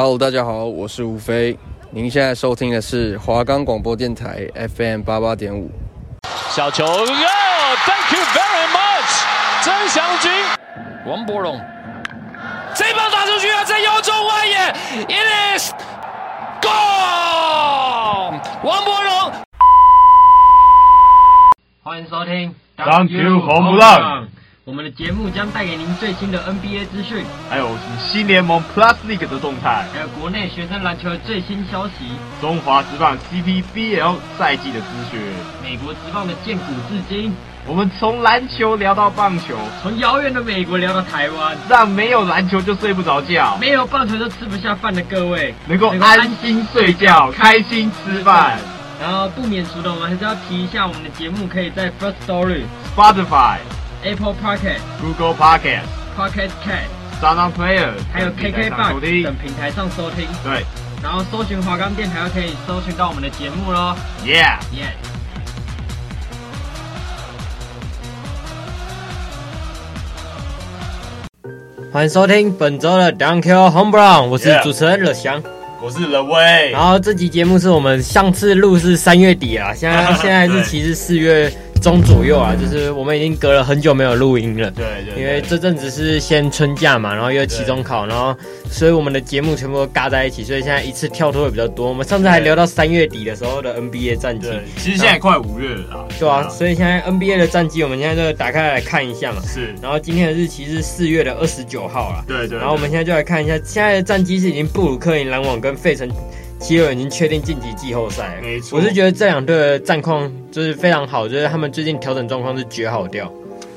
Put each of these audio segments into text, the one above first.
Hello，大家好，我是吴飞。您现在收听的是华冈广播电台 FM 八八点五。小球，Yo，Thank you very much，曾祥军，王博龙，这棒打出去啊，在右中外野，It is gone，王博龙。欢迎收听，Thank you，红不让。我们的节目将带给您最新的 NBA 资讯，还有新联盟 Plus League 的动态，还有国内学生篮球的最新消息，中华职棒 CPBL 赛季的资讯，美国职棒的建古至今。我们从篮球聊到棒球，从遥远的美国聊到台湾，让没有篮球就睡不着觉，没有棒球就吃不下饭的各位能够安心睡觉，开心吃饭。然后不免俗的，我们还是要提一下，我们的节目可以在 First Story、Spotify。Apple Pocket、Google Pocket、Pocket Cast、SoundPlayer，还有 KKBOX 等平台上收听。对，然后搜寻华冈电台，就可以搜寻到我们的节目喽。Yeah，Yeah。欢迎收听本周的 Dunk Home Run，我是主持人乐翔，我是乐威。然后这集节目是我们上次录是三月底啊，现在 现在日期是四月。中左右啊，就是我们已经隔了很久没有录音了。对对，对。因为这阵子是先春假嘛，然后又期中考，然后所以我们的节目全部都尬在一起，所以现在一次跳脱会比较多。我们上次还聊到三月底的时候的 NBA 战绩。对，其实现在快五月了啦。对啊，所以现在 NBA 的战绩，我们现在就打开来看一下嘛。是。然后今天的日期是四月的二十九号了。对，对对。然后我们现在就来看一下，现在的战绩是已经布鲁克林篮网跟费城。七六已经确定晋级季后赛，没错。我是觉得这两队的战况就是非常好，就是他们最近调整状况是绝好掉。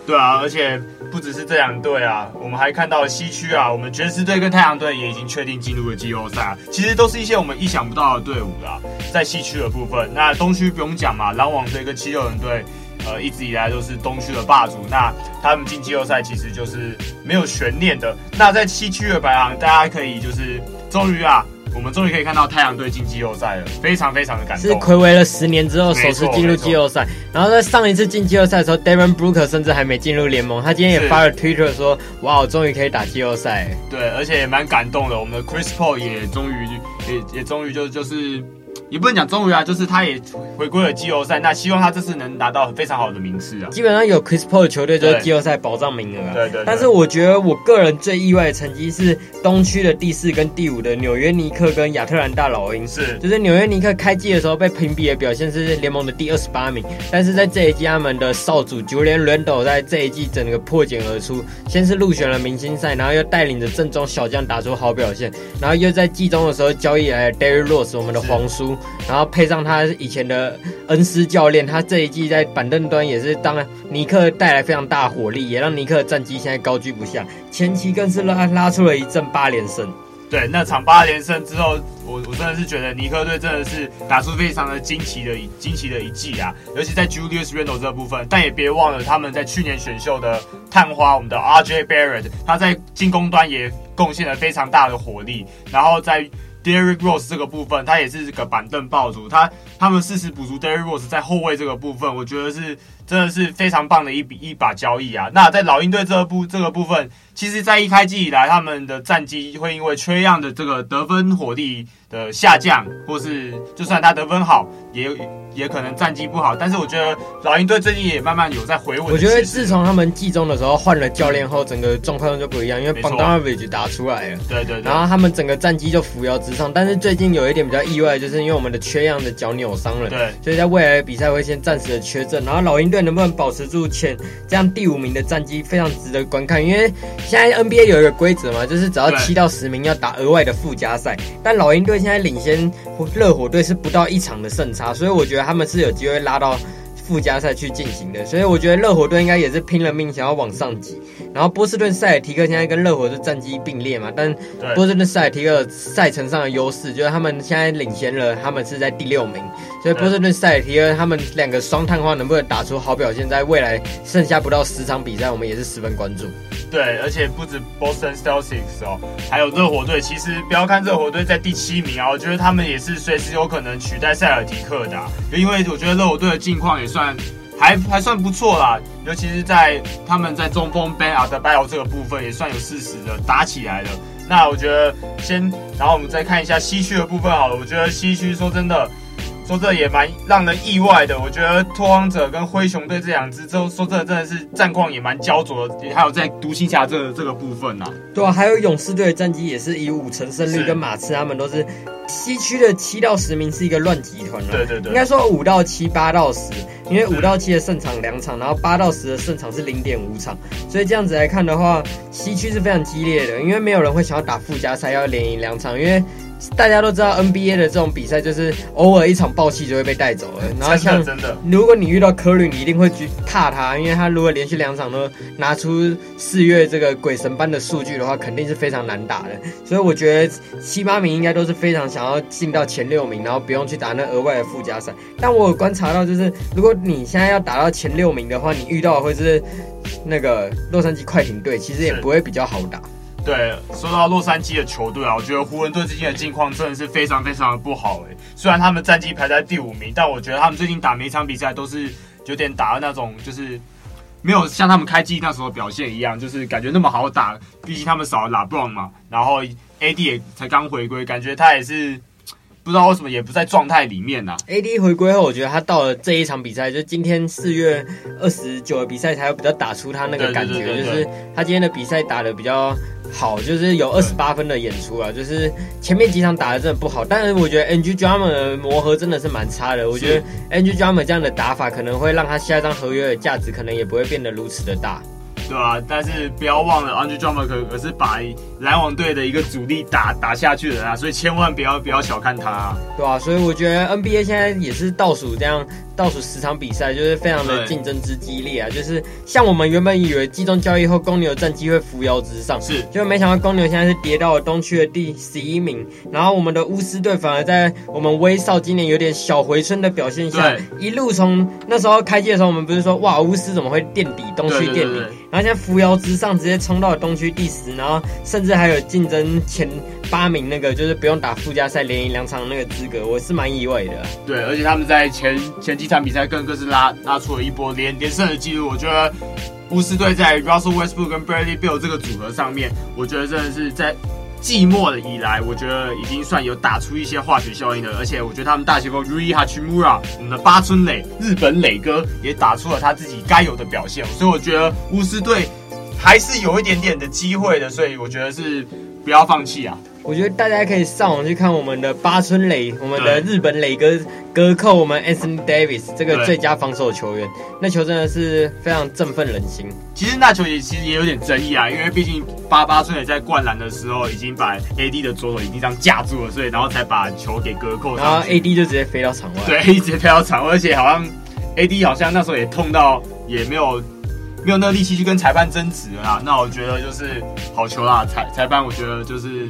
对啊，而且不只是这两队啊，我们还看到了西区啊，我们爵士队跟太阳队也已经确定进入了季后赛。其实都是一些我们意想不到的队伍啦，在西区的部分。那东区不用讲嘛，篮网队跟七六人队，呃，一直以来都是东区的霸主。那他们进季后赛其实就是没有悬念的。那在西区的排行，大家可以就是终于啊。我们终于可以看到太阳队进季后赛了，非常非常的感动。是暌违了十年之后首次进入季后赛。然后在上一次进季后赛的时候，Devin Booker 甚至还没进入联盟。他今天也发了 Twitter 说：“哇，我终于可以打季后赛。”对，而且也蛮感动的。我们的 Chris Paul 也终于也也终于就就是。也不能讲终于啊，就是他也回归了季后赛。那希望他这次能达到非常好的名次啊。基本上有 Chris Paul 的球队就是季后赛保障名额啊。对对，对。但是我觉得我个人最意外的成绩是东区的第四跟第五的纽约尼克跟亚特兰大老鹰。是。就是纽约尼克开季的时候被评比的表现是联盟的第二十八名，但是在这一季他们的少主 Julius Randle 在这一季整个破茧而出，先是入选了明星赛，然后又带领着正宗小将打出好表现，然后又在季中的时候交易来了 Derrick Rose 我们的皇叔。然后配上他以前的恩师教练，他这一季在板凳端也是当尼克带来非常大火力，也让尼克的战绩现在高居不下。前期更是拉拉出了一阵八连胜。对，那场八连胜之后，我我真的是觉得尼克队真的是打出非常的惊奇的惊奇的一季啊！尤其在 Julius Randle 这部分，但也别忘了他们在去年选秀的探花，我们的 RJ Barrett，他在进攻端也贡献了非常大的火力，然后在。Derrick Rose 这个部分，他也是个板凳爆竹，他他们适时补足 Derrick Rose 在后卫这个部分，我觉得是真的是非常棒的一笔一把交易啊。那在老鹰队这个部这个部分，其实在一开季以来，他们的战绩会因为 Trae Young 的这个得分火力的下降，或是就算他得分好，也也可能战绩不好。但是我觉得老鹰队最近也慢慢有在回稳。我觉得自从他们季中的时候换了教练后，整个状况就不一样，因为 Bogdanovic 打出来了。对对对。然后他们整个战绩就扶摇直上。但是最近有一点比较意外，就是因为我们的 Trae Young 的脚扭伤了。对。所以在未来的比赛会先暂时的缺阵。然后老鹰队能不能保持住前这样第五名的战绩，非常值得观看。因为现在 NBA 有一个规则嘛，就是只要七到十名要打额外的附加赛，但老鹰队。现在领先热火队是不到一场的胜差，所以我觉得他们是有机会拉到附加赛去进行的。所以我觉得热火队应该也是拼了命想要往上挤。然后波士顿塞尔提克现在跟热火的战绩并列嘛，但波士顿塞尔提克赛程上的优势就是他们现在领先了，他们是在第六名。所以波士顿塞尔提克他们两个双探花能不能打出好表现，在未来剩下不到十场比赛，我们也是十分关注。对，而且不止 Boston Celtics 哦，还有热火队。其实不要看热火队在第七名啊，我觉得他们也是随时有可能取代塞尔提克的啊。因为我觉得热火队的近况也算还还算不错啦，尤其是在他们在中锋 Bam Adebayo 这个部分也算有事实的打起来了。那我觉得先，然后我们再看一下西区的部分好了。我觉得西区说真的。说这也蛮让人意外的，我觉得拓荒者跟灰熊队这两支，就说真的真的是战况也蛮焦灼的，还有在独行侠这个这个部分呐、啊。对啊，还有勇士队的战绩也是以五成胜率跟马刺他们都是西区的七到十名是一个乱集团了。对对对，应该说五到七八到十，因为五到七的胜场两场，然后八到十的胜场是零点五场，所以这样子来看的话，西区是非常激烈的，因为没有人会想要打附加赛要连赢两场，因为。大家都知道 NBA 的这种比赛，就是偶尔一场爆气就会被带走了。然后像，如果你遇到科里，你一定会去踏他，因为他如果连续两场都拿出四月这个鬼神般的数据的话，肯定是非常难打的。所以我觉得七八名应该都是非常想要进到前六名，然后不用去打那额外的附加赛。但我有观察到，就是如果你现在要打到前六名的话，你遇到的会是那个洛杉矶快艇队，其实也不会比较好打。对，说到洛杉矶的球队啊，我觉得湖人队最近的境况真的是非常非常的不好哎。虽然他们战绩排在第五名，但我觉得他们最近打每一场比赛都是有点打的那种，就是没有像他们开季那时候表现一样，就是感觉那么好打。毕竟他们少了拉布朗嘛，然后 AD 也才刚回归，感觉他也是不知道为什么也不在状态里面呐、啊。AD 回归后，我觉得他到了这一场比赛，就今天四月二十九的比赛，才会比较打出他那个感觉，就是他今天的比赛打得比较。好，就是有二十八分的演出啊，就是前面几场打的真的不好，但是我觉得 Andre Drummond 的磨合真的是蛮差的。我觉得 Andre Drummond 这样的打法可能会让他下一张合约的价值可能也不会变得如此的大。对啊，但是不要忘了 Andre Drummond 可可是把篮网队的一个主力打打下去的啊，所以千万不要不要小看他啊。对啊，所以我觉得 NBA 现在也是倒数这样。倒数十场比赛就是非常的竞争之激烈啊！就是像我们原本以为季中交易后公牛战绩会扶摇直上，是，就没想到公牛现在是跌到了东区的第十一名，然后我们的巫师队反而在我们威少今年有点小回春的表现下，一路从那时候开季的时候，我们不是说哇巫师怎么会垫底东区垫底，然后现在扶摇直上，直接冲到了东区第十，然后甚至还有竞争前八名那个就是不用打附加赛连赢两场那个资格，我是蛮意外的。对，而且他们在前前几场比赛更更是拉拉出了一波连连胜的记录。我觉得巫师队在 Russell Westbrook 跟 Bradley Beal 这个组合上面，我觉得真的是在季末的以来，我觉得已经算有打出一些化学效应的。而且我觉得他们大前锋 Rui Hachimura，我们的八村垒日本垒哥也打出了他自己该有的表现。所以我觉得巫师队还是有一点点的机会的。所以我觉得是不要放弃啊。我觉得大家可以上网去看我们的八村垒，我们的日本垒哥隔扣我们 Anthony Davis 这个最佳防守球员，那球真的是非常振奋人心。其实那球也其实也有点争议啊，因为毕竟八八村垒在灌篮的时候已经把 AD 的左手已经这样架住了，所以然后才把球给隔扣，然后 AD 就直接飞到场外。对，AD 直接飞到场外，而且好像 AD 好像那时候也痛到也没有没有那个力气去跟裁判争执了啦。那我觉得就是好球啦，裁裁判我觉得就是。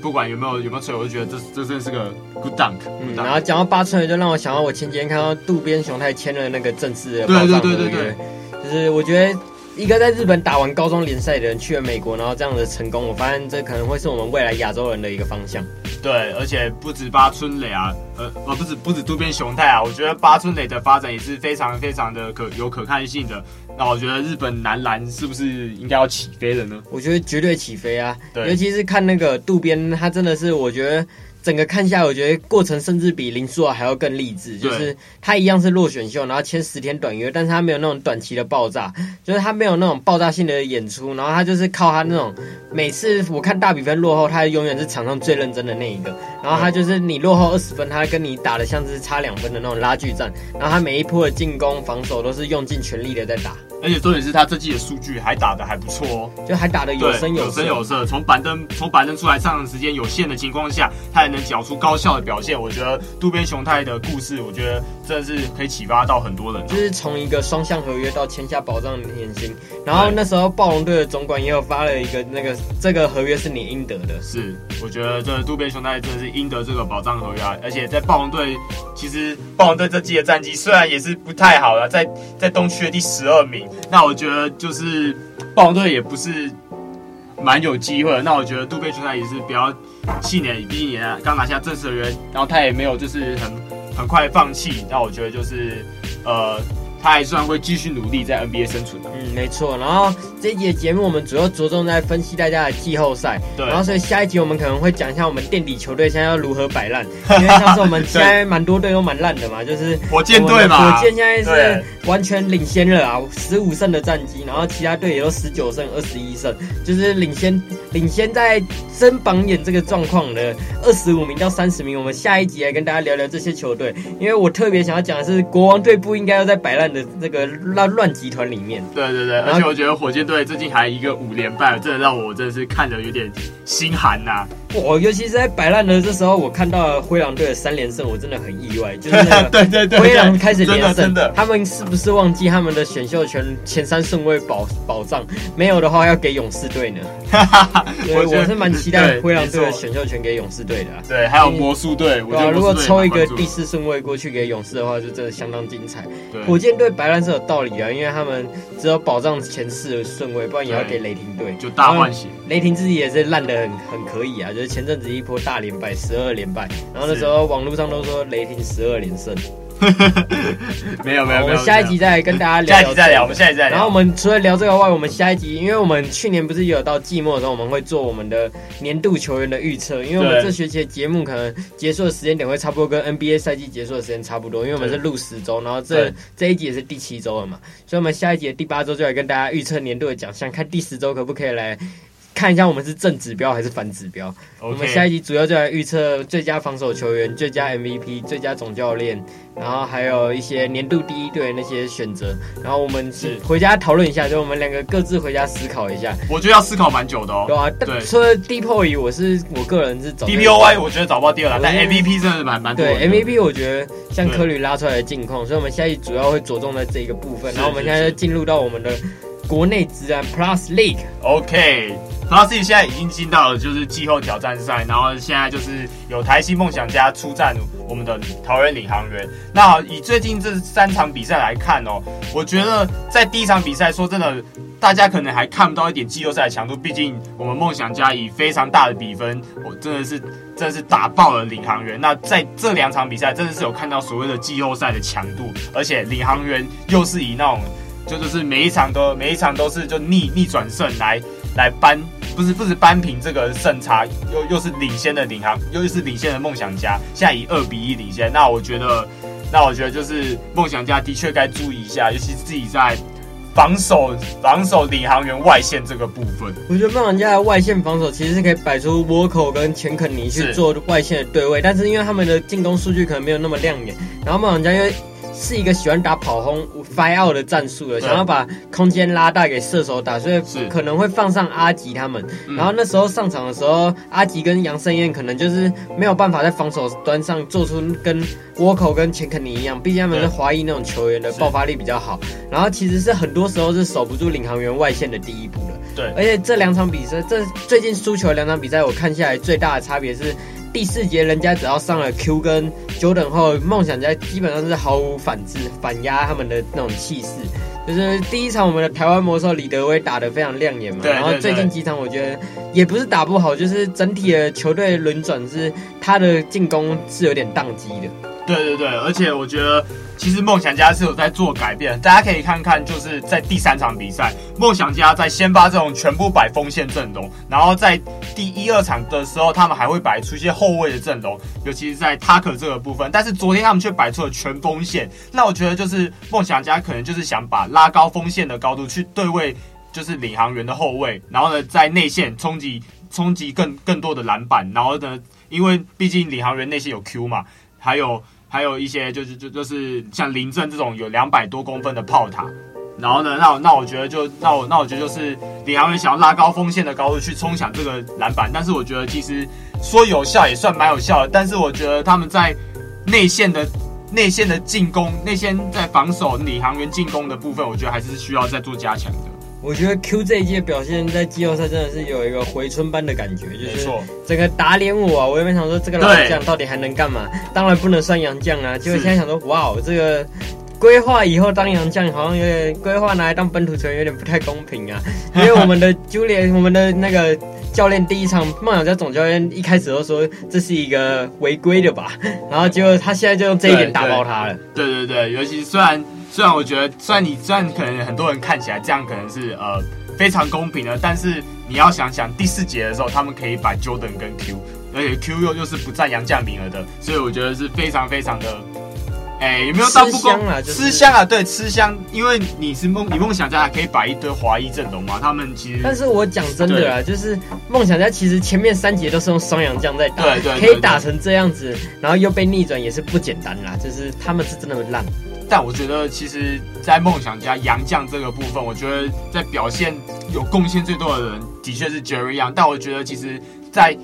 不管有没有有没有吹，我就觉得这这真的是个 good dunk。嗯，然后讲到八村垒，就让我想到我前几天看到渡边雄太签了那个正式的对对对对对，就是我觉得一个在日本打完高中联赛的人去了美国，然后这样的成功，我发现这可能会是我们未来亚洲人的一个方向。对，而且不止八村垒啊，呃，呃，不止不止渡边雄太啊，我觉得八村垒的发展也是非常非常的可有可看性的。那我觉得日本男篮是不是应该要起飞了呢？我觉得绝对起飞啊！对，尤其是看那个渡边，他真的是我觉得。整个看下来，我觉得过程甚至比林书豪还要更励志。就是他一样是落选秀，然后签十天短约，但是他没有那种短期的爆炸，就是他没有那种爆炸性的演出，然后他就是靠他那种每次我看大比分落后，他永远是场上最认真的那一个。然后他就是你落后二十分，他跟你打的像是差两分的那种拉锯战。然后他每一波的进攻、防守都是用尽全力的在打。而且重点是他这季的数据还打得还不错哦，就还打得有声有有声有色。从板凳从板凳出来上场时间有限的情况下，他还能缴出高效的表现。我觉得渡边雄太的故事，我觉得真的是可以启发到很多人。就是从一个双向合约到签下保障年薪，然后那时候暴龙队的总管也有发了一个那个这个合约是你应得的。是，我觉得这渡边雄太真的是应得这个保障合约啊。而且在暴龙队，其实暴龙队这季的战绩虽然也是不太好了，在在东区的第十二名。那我觉得就是暴龙队也不是蛮有机会。那我觉得渡边雄太也是比较气馁，第一年刚拿下正式合约，然后他也没有就是很很快放弃。那我觉得就是呃，他还算会继续努力在 NBA 生存的。嗯，没错。然后这一集的节目我们主要着重在分析大家的季后赛，对。然后所以下一集我们可能会讲一下我们垫底球队现在要如何摆烂，因为像是我们现在蛮多队都蛮烂的嘛，就是火箭队嘛，火箭现在是完全领先了啊，十五胜的战绩，然后其他队也都十九胜、二十一胜，就是领先领先在争榜眼这个状况的二十五名到三十名。我们下一集来跟大家聊聊这些球队，因为我特别想要讲的是国王队不应该要在摆烂的那个乱乱集团里面。对对对，而且我觉得火箭队最近还一个五连败，真的让我真的是看着有点心寒呐、啊。我尤其是在摆烂的这时候，我看到了灰狼队的三连胜，我真的很意外。就是那个对对对，灰狼开始连胜，真的，他们是不是忘记他们的选秀权前三顺位保保障？没有的话，要给勇士队呢？我我是蛮期待灰狼队的选秀权给勇士队的、啊。对，还有魔术队，我觉得如果抽一个第四顺位过去给勇士的话，就真的相当精彩。火箭队摆烂是有道理啊，因为他们只有保障前四的顺位，不然也要给雷霆队就大换血。雷霆自己也是烂的很很可以啊，就是前阵子一波大连败，十二连败，然后那时候网络上都说雷霆十二连胜。没 有没有，我们下一集再来跟大家聊，下一集再聊，我们下一集再聊。然后我们除了聊这个外，我们下一集，因为我们去年不是有到季末的时候，我们会做我们的年度球员的预测，因为我们这学期的节目可能结束的时间点会差不多跟 NBA 赛季结束的时间差不多，因为我们是录十周，然后这这一集也是第七周了嘛，所以我们下一集的第八周就来跟大家预测年度的奖项，看第十周可不可以来。看一下我们是正指标还是反指标。Okay. 我们下一集主要就来预测最佳防守球员、最佳 MVP、最佳总教练，然后还有一些年度第一队那些选择。然后我们是回家讨论一下，就我们两个各自回家思考一下。我觉得要思考蛮久的哦。对啊，对。除了 DPOY，我是我个人是找 DPOY，我觉得找不到第二了。但 MVP 真的是蛮蛮多。对 MVP，我觉得像科里拉出来的近况，所以我们下一集主要会着重在这一个部分。然后我们现在就进入到我们的国内职安 Plus League。OK。然后自己现在已经进到了就是季后挑战赛，然后现在就是有台新梦想家出战我们的桃园领航员。那以最近这三场比赛来看哦，我觉得在第一场比赛，说真的，大家可能还看不到一点季后赛的强度。毕竟我们梦想家以非常大的比分，我真的是真的是打爆了领航员。那在这两场比赛，真的是有看到所谓的季后赛的强度，而且领航员又是以那种就就是每一场都每一场都是就逆逆转胜来来扳。不是不是扳平这个胜差，又又是领先的领航，又是领先的梦想家，现在以二比一领先。那我觉得，那我觉得就是梦想家的确该注意一下，尤其是自己在防守防守领航员外线这个部分。我觉得梦想家的外线防守其实是可以摆出沃口跟钱肯尼去做外线的对位，但是因为他们的进攻数据可能没有那么亮眼，然后梦想家又。是一个喜欢打跑轰 fire out 的战术的，想要把空间拉大给射手打，所以可能会放上阿吉他们。然后那时候上场的时候，阿吉跟杨胜燕可能就是没有办法在防守端上做出跟沃口跟钱肯尼一样，毕竟他们是华裔那种球员的爆发力比较好。然后其实是很多时候是守不住领航员外线的第一步的。对，而且这两场比赛，这最近输球两场比赛，我看下来最大的差别是。第四节，人家只要上了 Q 跟 Jordan 后，梦想家基本上是毫无反制、反压他们的那种气势。就是第一场我们的台湾魔兽李德威打得非常亮眼嘛，然后最近几场我觉得也不是打不好，就是整体的球队轮转是他的进攻是有点宕机的。对对对，而且我觉得其实梦想家是有在做改变，大家可以看看，就是在第三场比赛，梦想家在先发这种全部摆锋线阵容，然后在第一二场的时候，他们还会摆出一些后卫的阵容，尤其是在 Tucker 这个部分，但是昨天他们却摆出了全锋线，那我觉得就是梦想家可能就是想把拉高锋线的高度去对位，就是领航员的后卫，然后呢在内线冲击冲击更更多的篮板，然后呢，因为毕竟领航员内线有 Q 嘛。还有还有一些就是就就是像林正这种有两百多公分的炮塔，然后呢，那那我觉得就那我那我觉得就是领航员想要拉高锋线的高度去冲抢这个篮板，但是我觉得其实说有效也算蛮有效的，但是我觉得他们在内线的内线的进攻，内线在防守领航员进攻的部分，我觉得还是需要再做加强的。我觉得 Q 这一届表现在季后赛真的是有一个回春般的感觉，就是整个打脸我啊！我原本想说这个老将到底还能干嘛？当然不能算洋将啊！结果现在想说，哇，这个规划以后当洋将好像有点规划拿来当本土球员有点不太公平啊！因为我们的 Julian，我们的那个教练第一场梦想家总教练一开始都说这是一个违规的吧，然后结果他现在就用这一点打爆他了。对对对，尤其虽然。虽然我觉得，虽然你虽然可能很多人看起来这样可能是呃非常公平的，但是你要想想第四节的时候，他们可以把 Jordan 跟 Q，而且 Q 又又是不占杨将名额的，所以我觉得是非常非常的。哎、欸，有没有到不公？吃香啊，就是、吃香啊，对，吃香。因为你是梦，你梦想家还可以摆一堆华裔阵容嘛。他们其实，但是我讲真的啊，就是梦想家其实前面三节都是用双洋将在打，对对，对，可以打成这样子，然后又被逆转，也是不简单啦。就是他们是真的烂。但我觉得，其实，在梦想家杨将这个部分，我觉得在表现有贡献最多的人，的确是 Jerry Young。但我觉得，其实，在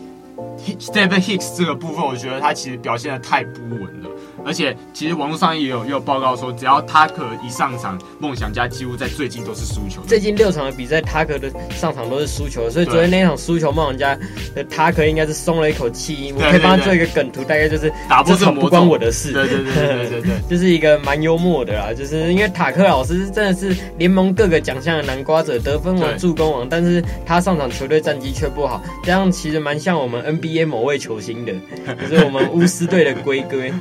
Stephen Hicks 这个部分，我觉得他其实表现的太不稳了。而且，其实网络上也有也有报告说，只要塔克一上场，梦想家几乎在最近都是输球。最近六场的比赛，塔克的上场都是输球，所以昨天那场输球，梦想家的塔克应该是松了一口气。我可以帮他做一个梗图，大概就是打不成不关我的事。对对对对对对，就是一个蛮幽默的啦。就是因为塔克老师真的是联盟各个奖项的南瓜者，得分王、助攻王，但是他上场球队战绩却不好，这样其实蛮像我们 NBA 某位球星的，就是我们巫师队的龟龟。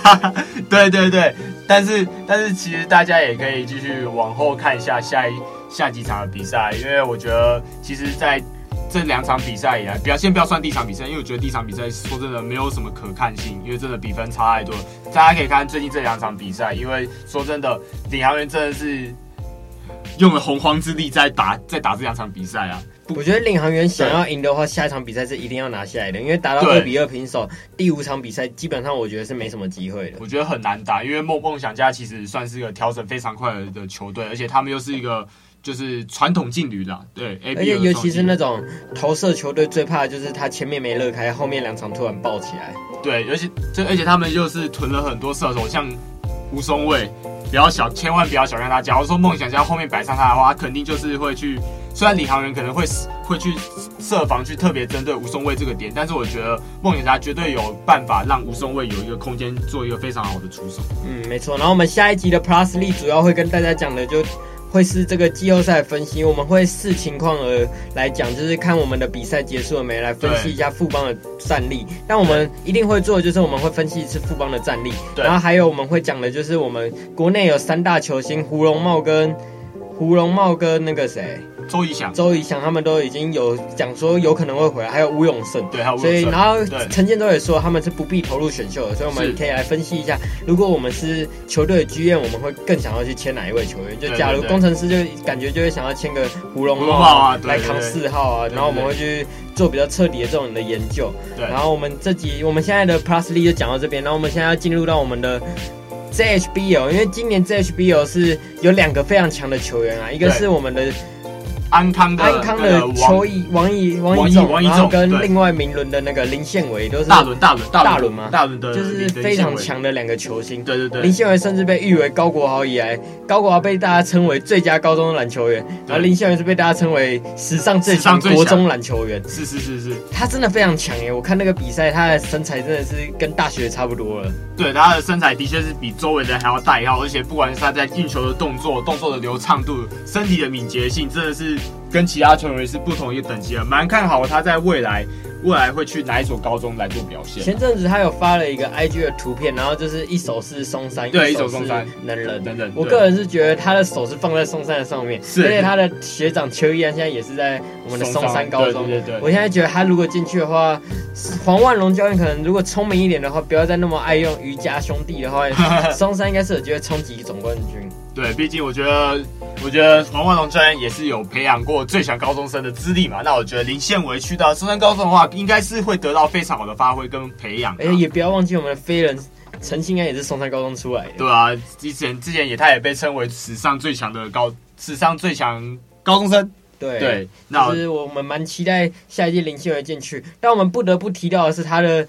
对对对，但是但是其实大家也可以继续往后看一下下一下几场的比赛，因为我觉得其实在这两场比赛以来，不要先不要算第一场比赛，因为我觉得第一场比赛说真的没有什么可看性，因为真的比分差太多。大家可以看最近这两场比赛，因为说真的，领航员真的是用了洪荒之力在打在打这两场比赛啊。我觉得领航员想要赢的话，下一场比赛是一定要拿下来的，因为打到二比二平手，第五场比赛基本上我觉得是没什么机会的。我觉得很难打，因为梦梦想家其实算是一个调整非常快的球队，而且他们又是一个就是传统劲旅的，对。而且尤其是那种投射球队，最怕的就是他前面没乐开，后面两场突然爆起来。对，而且这而且他们又是囤了很多射手，像吴松蔚，不要小，千万不要小看他。假如说梦想家后面摆上他的话，他肯定就是会去。虽然领航员可能会会去设防去特别针对吴松蔚这个点，但是我觉得梦想家绝对有办法让吴松蔚有一个空间做一个非常好的出手。嗯，没错。然后我们下一集的 Plus League 主要会跟大家讲的就会是这个季后赛分析，我们会视情况而来讲，就是看我们的比赛结束了没，来分析一下富邦的战力。但我们一定会做的就是我们会分析一次富邦的战力，然后还有我们会讲的就是我们国内有三大球星胡荣茂跟胡荣茂跟那个谁。周仪翔，周仪翔他们都已经有讲说有可能会回来，还有吴永胜，对，还有吴永胜，所以然后陈建州也说他们是不必投入选秀的，所以我们可以来分析一下，如果我们是球队的剧院我们会更想要去签哪一位球员？就假如工程师就感觉就会想要签个胡龙浩啊来扛四号啊，然后我们会去做比较彻底的这种的研究。对，然后我们这集我们现在的 Plus League 就讲到这边，然后我们现在要进入到我们的 ZHBL，因为今年 ZHBL 是有两个非常强的球员啊，一个是我们的。安康的安康的球衣王毅王毅仲，然后跟另外明伦的那个林宪伟都是大轮大轮大轮吗？大轮的就是非常强的两个球星。对对对，林宪伟甚至被誉为高国豪以来，高国豪被大家称为最佳高中篮球员，然后林宪伟是被大家称为史上最强国中篮球员。是是是是，他真的非常强耶！我看那个比赛，他的身材真的是跟大学差不多了。对，他的身材的确是比周围的人还要大一号，而且不管是他在运球的动作、动作的流畅度、身体的敏捷性，真的是。跟其他球员是不同一个等级的，蛮看好他在未来未来会去哪一所高中来做表现。前阵子他有发了一个 IG 的图片，然后就是一手是松山，对，一手松山能人等等。我个人是觉得他的手是放在松山的上面，是而且他的学长邱一安现在也是在我们的松山高中。对对对，我现在觉得他如果进去的话，黄万龙教练可能如果聪明一点的话，不要再那么爱用瑜伽兄弟的话，松山应该是有机会冲击总冠军。对，毕竟我觉得，我觉得黄万龙教练也是有培养过最强高中生的资历嘛。那我觉得林宪维去到松山高中的话，应该是会得到非常好的发挥跟培养。哎，也不要忘记我们的飞人陈信安也是松山高中出来的。对啊，之前之前也他也被称为史上最强的高，史上最强高中生。对对，那其实我们蛮期待下一届林宪维进去，但我们不得不提到的是他的。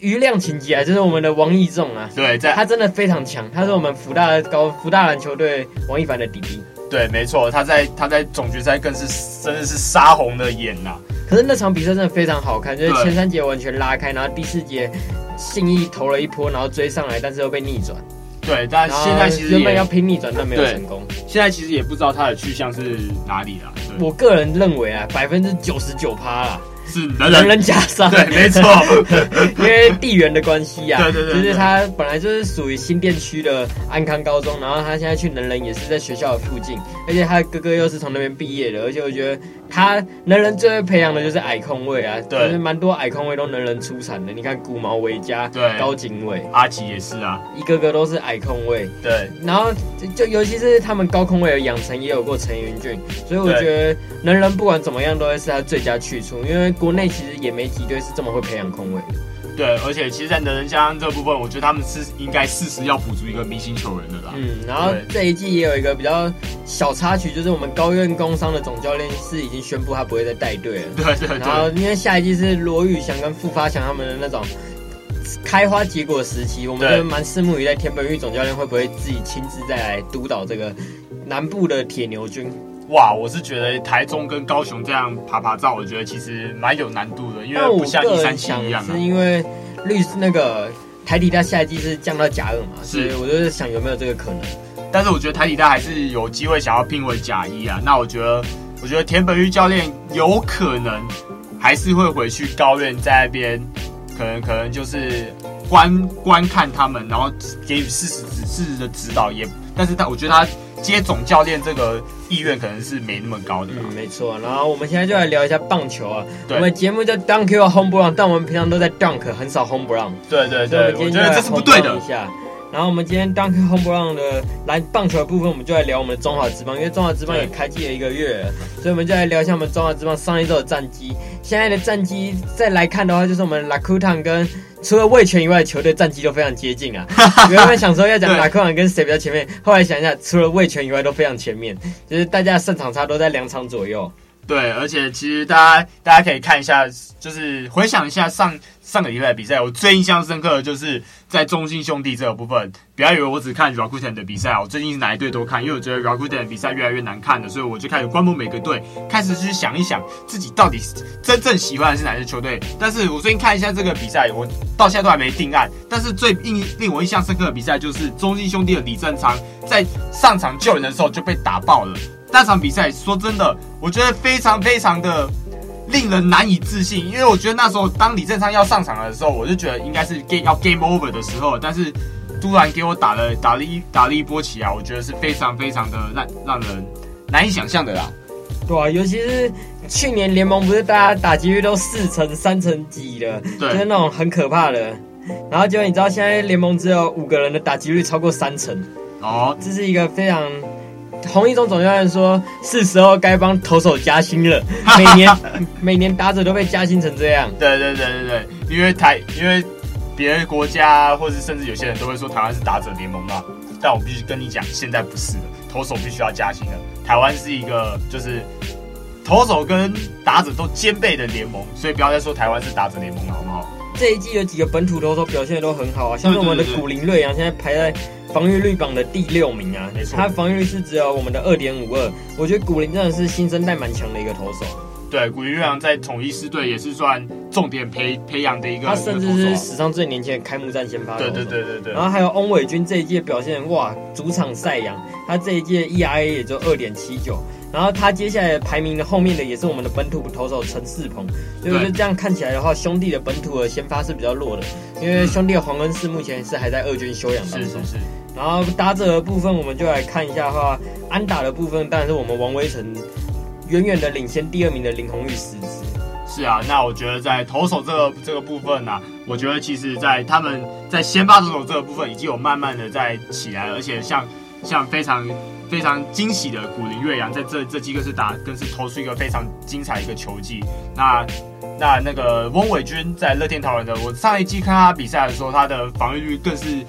余量情节啊，就是我们的王义仲啊，对，在他真的非常强，他是我们福大的高福大篮球队王一凡的弟弟。对，没错，他在他在总决赛更是真的是杀红了眼呐、啊。可是那场比赛真的非常好看，就是前三节完全拉开，然后第四节信义投了一波，然后追上来，但是又被逆转。对，但现在其实原本要拼逆转，但没有成功。现在其实也不知道他的去向是哪里了。我个人认为啊，百分之九十九趴啦。是能人，加上，对，没错，因为地缘的关系啊，对对对，对，就是他本来就是属于新店区的安康高中，然后他现在去能人也是在学校的附近，而且他哥哥又是从那边毕业的，而且我觉得他能人最会培养的就是矮控卫啊，对，就是蛮多矮控卫都能人出产的，你看古毛维嘉，对，高景伟，阿吉也是啊，一个个都是矮控卫，对，然后就尤其是他们高空位的养成也有过陈云俊，所以我觉得能人不管怎么样都会是他最佳去处，因为国内其实也没几队是这么会培养控卫的。对，而且其实，在能人加上这部分，我觉得他们是应该适时要补足一个明星球员的啦。嗯，然后这一季也有一个比较小插曲，就是我们高院工商的总教练是已经宣布他不会再带队了。对对对。然后因为下一季是罗宇翔跟傅发祥他们的那种开花结果时期，我们就蛮拭目以待，田本玉总教练会不会自己亲自再来督导这个南部的铁牛军。哇，我是觉得台中跟高雄这样爬爬照，我觉得其实蛮有难度的，因为不像一三七一样、啊。是因为绿那个台底大下一季是降到甲二嘛，是所以我就是想有没有这个可能。但是我觉得台底大还是有机会想要拼回甲一啊。那我觉得，我觉得田本玉教练有可能还是会回去高院在那边，可能可能就是观观看他们，然后给予适时适时的指导。也，但是他我觉得他。接总教练这个意愿可能是没那么高的。嗯，没错。然后我们现在就来聊一下棒球啊。对。我们节目叫 Dunk Your Home Run，但我们平常都在 Dunk，很少 Home Run。对对对。我觉得这是不对的。一下。然后我们今天 Dunk Home Run 的篮棒球的部分，我们就来聊我们的中华职棒，因为中华职棒也开季了一个月了，所以我们就来聊一下我们中华职棒上一周的战绩。现在的战绩再来看的话，就是我们 Rakuten 跟除了卫权以外的球队战绩都非常接近啊。原本想说要讲 Rakuten 跟谁比较前面，后来想一下，除了卫权以外都非常前面，就是大家的胜场差都在两场左右。对，而且其实大家大家可以看一下，就是回想一下上上个礼拜比赛，我最印象深刻的就是在中信兄弟这个部分。不要以为我只看 Rakuten 的比赛，我最近是哪一队都看，因为我觉得 Rakuten 的比赛越来越难看了，所以我就开始观摩每个队，开始去想一想自己到底真正喜欢的是哪支球队。但是我最近看一下这个比赛，我到现在都还没定案。但是最印令我印象深刻的比赛就是中信兄弟的李正昌在上场救人的时候就被打爆了。那场比赛，说真的，我觉得非常非常的令人难以置信，因为我觉得那时候当李正昌要上场的时候，我就觉得应该是 game 要 game over 的时候，但是突然给我打了打了一打了一波起啊，我觉得是非常非常的让让人难以想象的啦。对啊，尤其是去年联盟不是大家打击率都四成三成几的，对，就是那种很可怕的。然后结果你知道现在联盟只有五个人的打击率超过三成，哦，这是一个非常。洪一中总教练说：“是时候该帮投手加薪了。每年每年打者都被加薪成这样。对对对对对，因为台因为别的国家，或是甚至有些人都会说台湾是打者联盟嘛。但我必须跟你讲，现在不是了，投手必须要加薪了。台湾是一个就是投手跟打者都兼备的联盟，所以不要再说台湾是打者联盟了，好不好？这一季有几个本土投手表现都很好啊，像是我们的古林瑞阳，现在排在。”防御率榜的第六名啊，没错，他防御率是只有我们的二点五二。我觉得古林真的是新生代蛮强的一个投手。对，古林睿炀在统一师队也是算重点培培养的一个。他甚至是史上最年轻的开幕战先发。对对对对对。然后还有翁伟军这一届表现哇，主场赛扬，他这一届 ERA 也就二点七九。然后他接下来排名的后面的也是我们的本土投手陈世鹏，所以我觉得这样看起来的话，兄弟的本土的先发是比较弱的，因为兄弟的黄恩寺目前是还在二军休养当中。是是是。然后打者的部分，我们就来看一下的话，安打的部分当然是我们王威成远远的领先第二名的林红玉十支。是啊，那我觉得在投手这个这个部分呢、啊，我觉得其实在他们在先发投手这个部分已经有慢慢的在起来，而且像像非常非常惊喜的古林岳阳在这这几个是打更是投出一个非常精彩的一个球技。那那那个翁伟军在乐天桃园的，我上一季看他比赛的时候，他的防御率更是。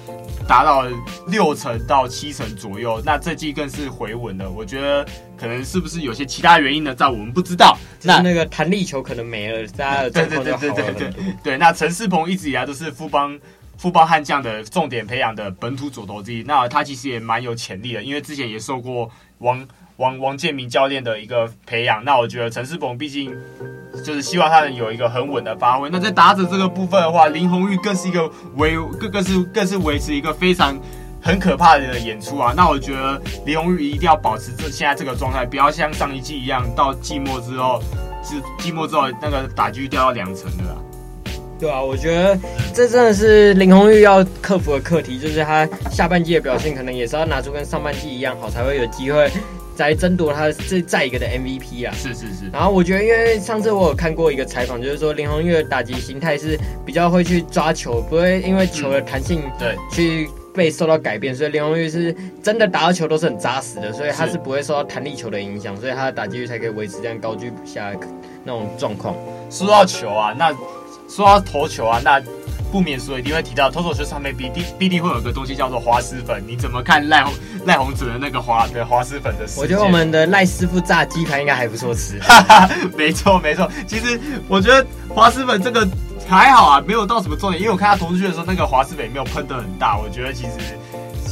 达到六成到七成左右，那这季更是回稳了。我觉得可能是不是有些其他原因呢？在我们不知道。那那个弹力球可能没了，大家的状况就好了。对对对对对对。对，那陈世鹏一直以来都是富邦富邦悍将的重点培养的本土左投之一。那他其实也蛮有潜力的，因为之前也受过王王王建民教练的一个培养。那我觉得陈世鹏毕竟。就是希望他能有一个很稳的发挥。那在打者这个部分的话，林红玉更是一个维，更更是更是维持一个非常很可怕的演出啊。那我觉得林泓育一定要保持这现在这个状态，不要像上一季一样到季末之后季末之后那个打击掉到两成的啦。对啊，我觉得这真的是林红玉要克服的课题，就是他下半季的表现可能也是要拿出跟上半季一样好，才会有机会再争夺他这再一个的 MVP 啊。是是是。然后我觉得，因为上次我有看过一个采访，就是说林红玉的打击形态是比较会去抓球，不会因为球的弹性对去被受到改变，所以林红玉是真的打到球都是很扎实的，所以他是不会受到弹力球的影响，所以他的打击率才可以维持这样高居不下那种状况。说到球啊，那。说到投球啊，那不免说一定会提到投手球上面必定必定会有一个东西叫做滑石粉。你怎么看赖赖宏哲的那个滑的滑石粉的事？我觉得我们的赖师傅炸鸡排应该还不错吃。哈 哈没错没错，其实我觉得滑石粉这个还好啊，没有到什么重点，因为我看他投出去的时候，那个滑石粉也没有喷得很大，我觉得其实。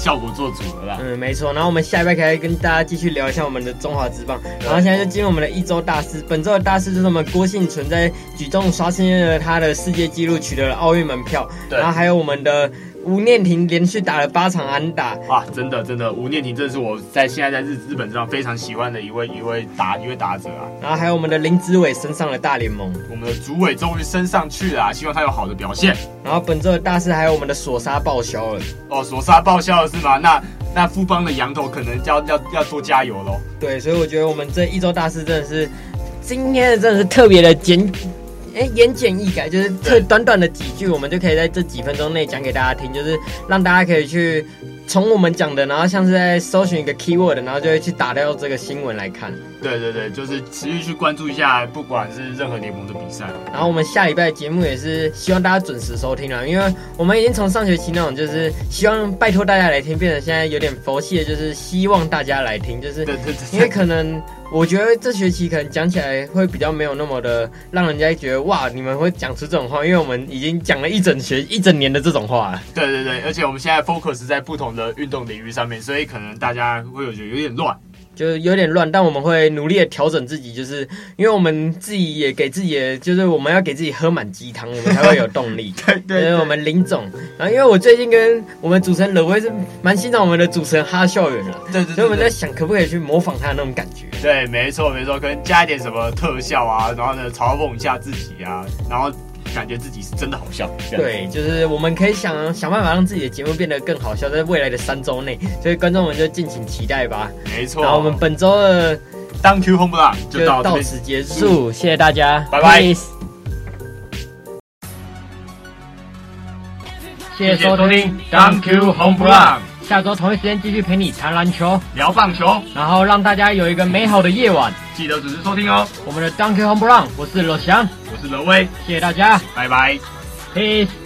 效果做足了啦。嗯，没错。然后我们下一拜可以跟大家继续聊一下我们的中华之棒。然后现在就进入我们的一周大事。本周的大事就是我们郭信存在举重刷新了他的世界纪录，取得了奥运门票。对。然后还有我们的。吴念婷连续打了八场安打啊！真的真的，吴念婷真的是我在现在在日日本上非常喜欢的一位一位打一位打者啊。然后还有我们的林子伟升上了大联盟，我们的主委终于升上去了，希望他有好的表现。然后本周的大事还有我们的索杀报销了哦，索杀报销了是吗？那那富邦的羊头可能要要要多加油喽。对，所以我觉得我们这一周大事真的是今天的真的是特别的简。哎，言简意赅，就是特短短的几句，我们就可以在这几分钟内讲给大家听，就是让大家可以去从我们讲的，然后像是在搜寻一个 keyword，然后就会去打掉这个新闻来看。对对对，就是持续去关注一下，不管是任何联盟的比赛。然后我们下礼拜节目也是希望大家准时收听了，因为我们已经从上学期那种就是希望拜托大家来听，变成现在有点佛系的，就是希望大家来听，就是因为可能。我觉得这学期可能讲起来会比较没有那么的让人家觉得哇，你们会讲出这种话，因为我们已经讲了一整学一整年的这种话了。对对对，而且我们现在 focus 在不同的运动领域上面，所以可能大家会有觉得有点乱。就是有点乱，但我们会努力的调整自己，就是因为我们自己也给自己的，就是我们要给自己喝满鸡汤，我们才会有动力。对，对对，因为我们林总，然后因为我最近跟我们主持人乐威是蛮欣赏我们的主持人哈校园了，对，对对对，所以我们在想可不可以去模仿他的那种感觉。对，没错没错，可能加一点什么特效啊，然后呢嘲讽一下自己啊，然后。感觉自己是真的好笑，对，就是我们可以想想办法让自己的节目变得更好笑，在未来的三周内，所以观众们就敬请期待吧。没错，然后我们本周的 Thank you Home Run 就到到此结束，谢谢大家，拜拜。谢谢收听 Thank you Home Run，下周同一时间继续陪你谈篮球、聊棒球，然后让大家有一个美好的夜晚。记得准时收听哦。我们的 you Home Run，我是罗翔。我是罗威，谢谢大家，拜拜，Peace。